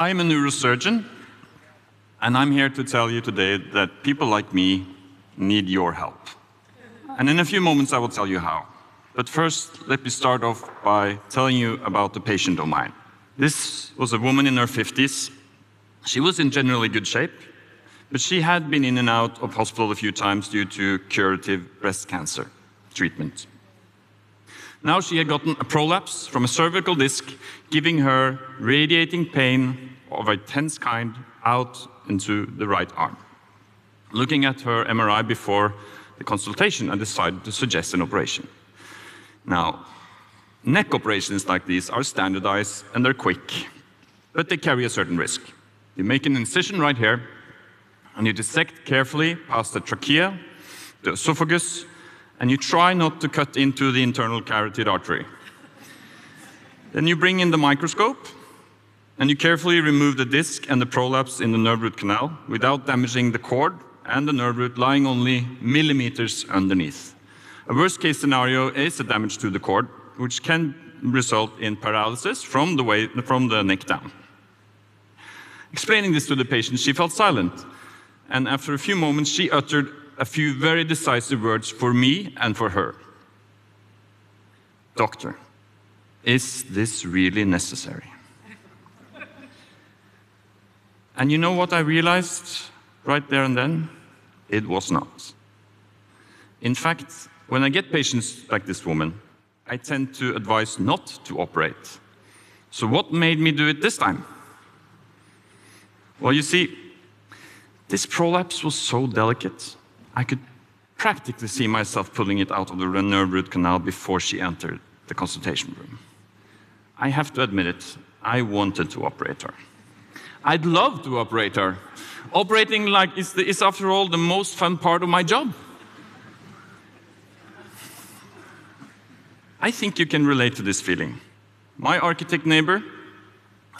I'm a neurosurgeon, and I'm here to tell you today that people like me need your help. And in a few moments, I will tell you how. But first, let me start off by telling you about the patient of mine. This was a woman in her 50s. She was in generally good shape, but she had been in and out of hospital a few times due to curative breast cancer treatment. Now she had gotten a prolapse from a cervical disc, giving her radiating pain of a tense kind out into the right arm. Looking at her MRI before the consultation, I decided to suggest an operation. Now, neck operations like these are standardized and they're quick, but they carry a certain risk. You make an incision right here, and you dissect carefully past the trachea, the esophagus, and you try not to cut into the internal carotid artery. Then you bring in the microscope, and you carefully remove the disc and the prolapse in the nerve root canal without damaging the cord and the nerve root lying only millimeters underneath. A worst case scenario is a damage to the cord, which can result in paralysis from the, way, from the neck down. Explaining this to the patient, she felt silent, and after a few moments, she uttered a few very decisive words for me and for her. Doctor, is this really necessary? and you know what I realized right there and then? It was not. In fact, when I get patients like this woman, I tend to advise not to operate. So, what made me do it this time? Well, you see, this prolapse was so delicate, I could practically see myself pulling it out of the nerve root canal before she entered the consultation room. I have to admit it, I wanted to operate her. I'd love to operate her. Operating like is, the, is after all, the most fun part of my job. I think you can relate to this feeling. My architect neighbor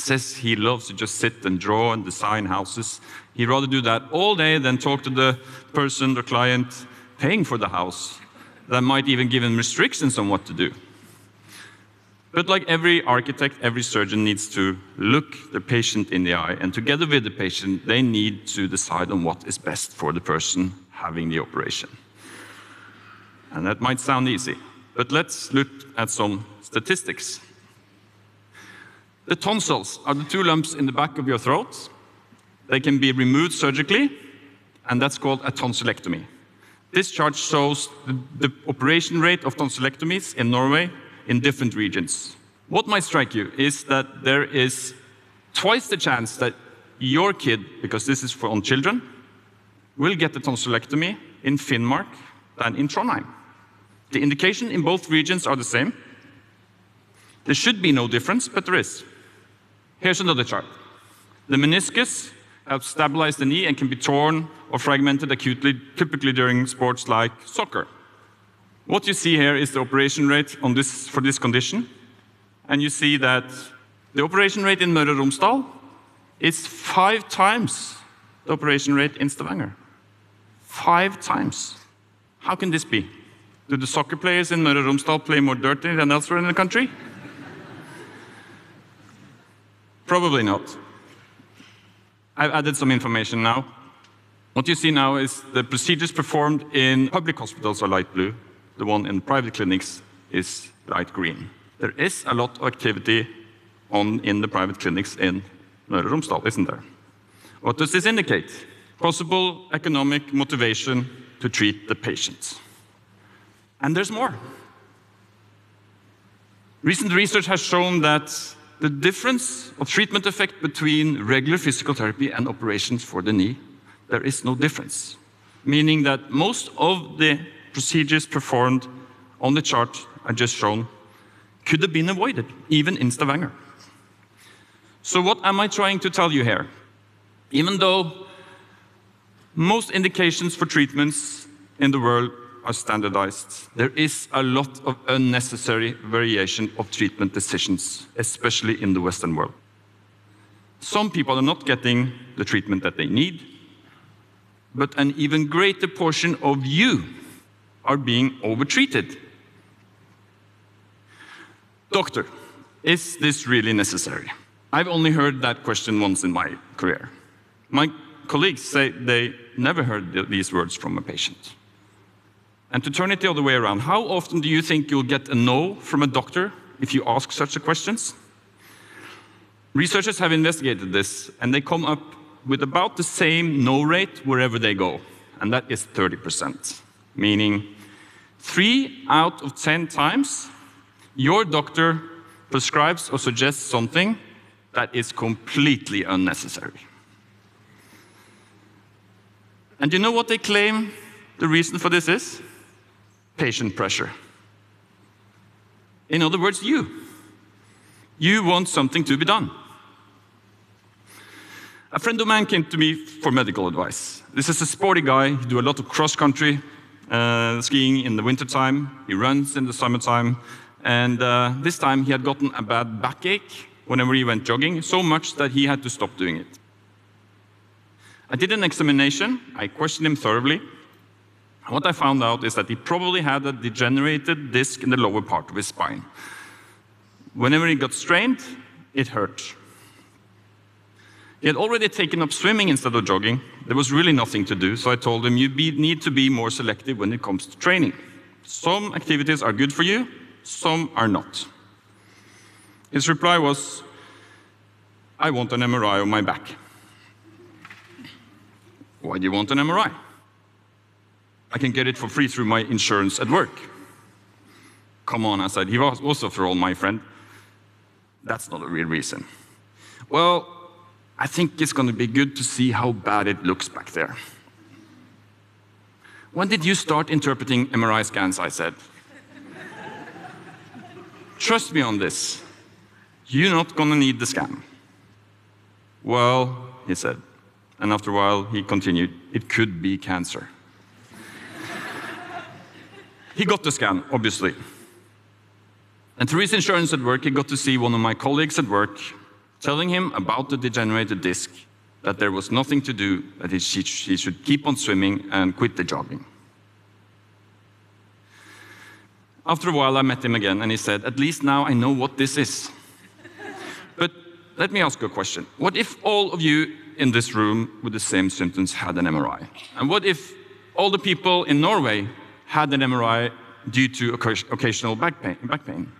says he loves to just sit and draw and design houses. He'd rather do that all day than talk to the person, the client paying for the house, that might even give him restrictions on what to do. But like every architect, every surgeon needs to look the patient in the eye, and together with the patient, they need to decide on what is best for the person having the operation. And that might sound easy, but let's look at some statistics. The tonsils are the two lumps in the back of your throat. They can be removed surgically, and that's called a tonsillectomy. This chart shows the, the, operation rate of tonsillectomies in Norway in different regions. What might strike you is that there is twice the chance that your kid, because this is for on children, will get a tonsillectomy in Finnmark than in Trondheim. The indication in both regions are the same. There should be no difference, but there is. Here's another chart. The meniscus helps stabilize the knee and can be torn or fragmented acutely, typically during sports like soccer. What you see here is the operation rate this, for this condition. And you see that the operation rate in Møre Romsdal is five times the operation rate in Stavanger. Five times. How can this be? Do the soccer players in Møre Romsdal play more dirty than elsewhere in the country? Probably not. I've added some information now. What you see now is the procedures performed in public hospitals are light blue. The one in private clinics is light green. There is a lot of activity on in the private clinics in Møre Romsdal, isn't there? What does this indicate? Possible economic motivation to treat the patients. And there's more. Recent research has shown that the difference of treatment effect between regular physical therapy and operations for the knee, there is no difference. Meaning that most of the procedures performed on the chart I just shown could have been avoided, even in Stavanger. So, what am I trying to tell you here? Even though most indications for treatments in the world are standardized. There is a lot of unnecessary variation of treatment decisions, especially in the Western world. Some people are not getting the treatment that they need, but an even greater portion of you are being overtreated. Doctor, is this really necessary? I've only heard that question once in my career. My colleagues say they never heard th- these words from a patient. And to turn it the other way around, how often do you think you'll get a no from a doctor if you ask such a questions? Researchers have investigated this, and they come up with about the same no rate wherever they go, and that is 30%, meaning three out of 10 times your doctor prescribes or suggests something that is completely unnecessary. And you know what they claim the reason for this is? Patient pressure. In other words, you. You want something to be done. A friend of mine came to me for medical advice. This is a sporty guy. He do a lot of cross country uh, skiing in the wintertime. He runs in the summertime. And uh, this time he had gotten a bad backache whenever he went jogging, so much that he had to stop doing it. I did an examination. I questioned him thoroughly. What I found out is that he probably had a degenerated disc in the lower part of his spine. Whenever he got strained, it hurt. He had already taken up swimming instead of jogging. There was really nothing to do, so I told him you be, need to be more selective when it comes to training. Some activities are good for you, some are not. His reply was, I want an MRI on my back. Why do you want an MRI? I can get it for free through my insurance at work. Come on, I said. He was also for all my friend. That's not a real reason. Well, I think it's going to be good to see how bad it looks back there. When did you start interpreting MRI scans? I said. Trust me on this. You're not going to need the scan. Well, he said. And after a while, he continued, it could be cancer. He got the scan, obviously. And through his insurance at work, he got to see one of my colleagues at work telling him about the degenerated disc, that there was nothing to do, that he should keep on swimming and quit the jogging. After a while, I met him again, and he said, At least now I know what this is. but let me ask you a question. What if all of you in this room with the same symptoms had an MRI? And what if all the people in Norway had an MRI due to occasional back pain? Back pain?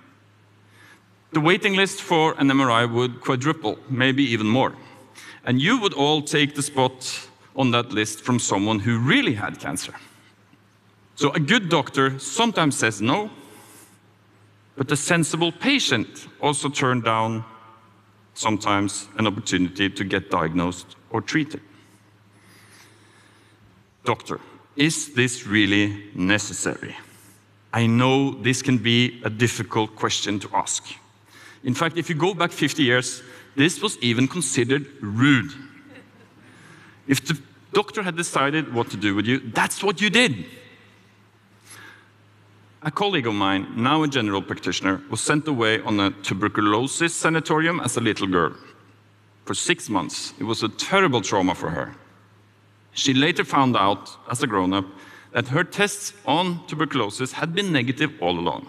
The waiting list for an MRI would quadruple, maybe even more. And you would all take the spot on that list from someone who really had cancer. So a good doctor sometimes says no, but a sensible patient also turns down sometimes an opportunity to get diagnosed or treated. Doctor, is this really necessary? I know this can be a difficult question to ask. In fact, if you go back 50 years, this was even considered rude. If the doctor had decided what to do with you, that's what you did. A colleague of mine, now a general practitioner, was sent away on a tuberculosis sanatorium as a little girl. For six months, it was a terrible trauma for her. She later found out, as a grown up, that her tests on tuberculosis had been negative all along.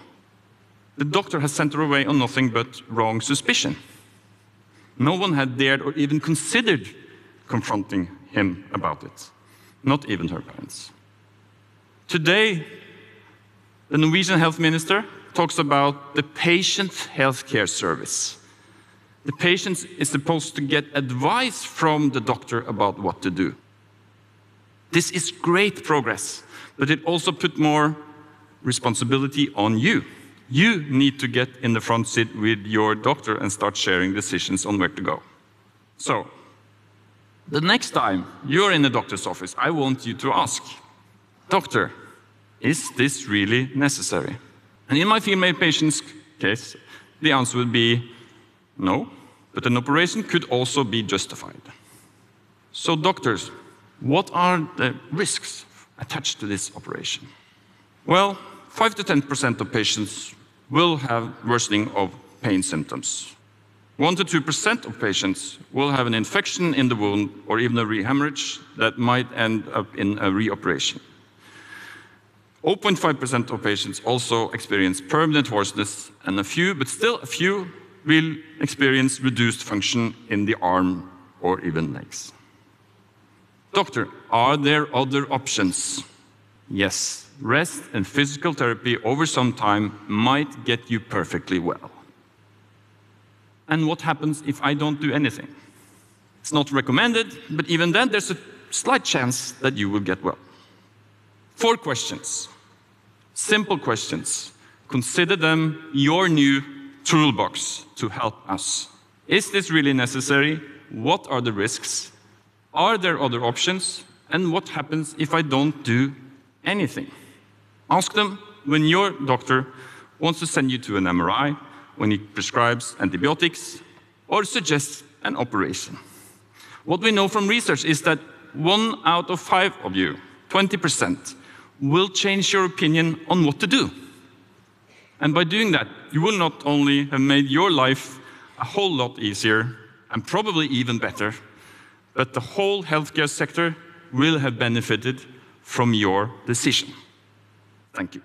The doctor had sent her away on nothing but wrong suspicion. No one had dared or even considered confronting him about it, not even her parents. Today, the Norwegian health minister talks about the patient healthcare service. The patient is supposed to get advice from the doctor about what to do. This is great progress, but it also put more responsibility on you. You need to get in the front seat with your doctor and start sharing decisions on where to go. So, the next time you're in the doctor's office, I want you to ask, Doctor, is this really necessary? And in my female patient's case, the answer would be no, but an operation could also be justified. So, doctors, what are the risks attached to this operation? Well, 5 to 10% of patients will have worsening of pain symptoms. 1 to 2% of patients will have an infection in the wound or even a rehemorrhage that might end up in a reoperation. 0.5% of patients also experience permanent hoarseness, and a few, but still a few, will experience reduced function in the arm or even legs. Doctor, are there other options? Yes, rest and physical therapy over some time might get you perfectly well. And what happens if I don't do anything? It's not recommended, but even then, there's a slight chance that you will get well. Four questions, simple questions. Consider them your new toolbox to help us. Is this really necessary? What are the risks? Are there other options? And what happens if I don't do anything? Ask them when your doctor wants to send you to an MRI, when he prescribes antibiotics, or suggests an operation. What we know from research is that one out of five of you, 20%, will change your opinion on what to do. And by doing that, you will not only have made your life a whole lot easier and probably even better, but the whole healthcare sector will have benefited from your decision. Thank you.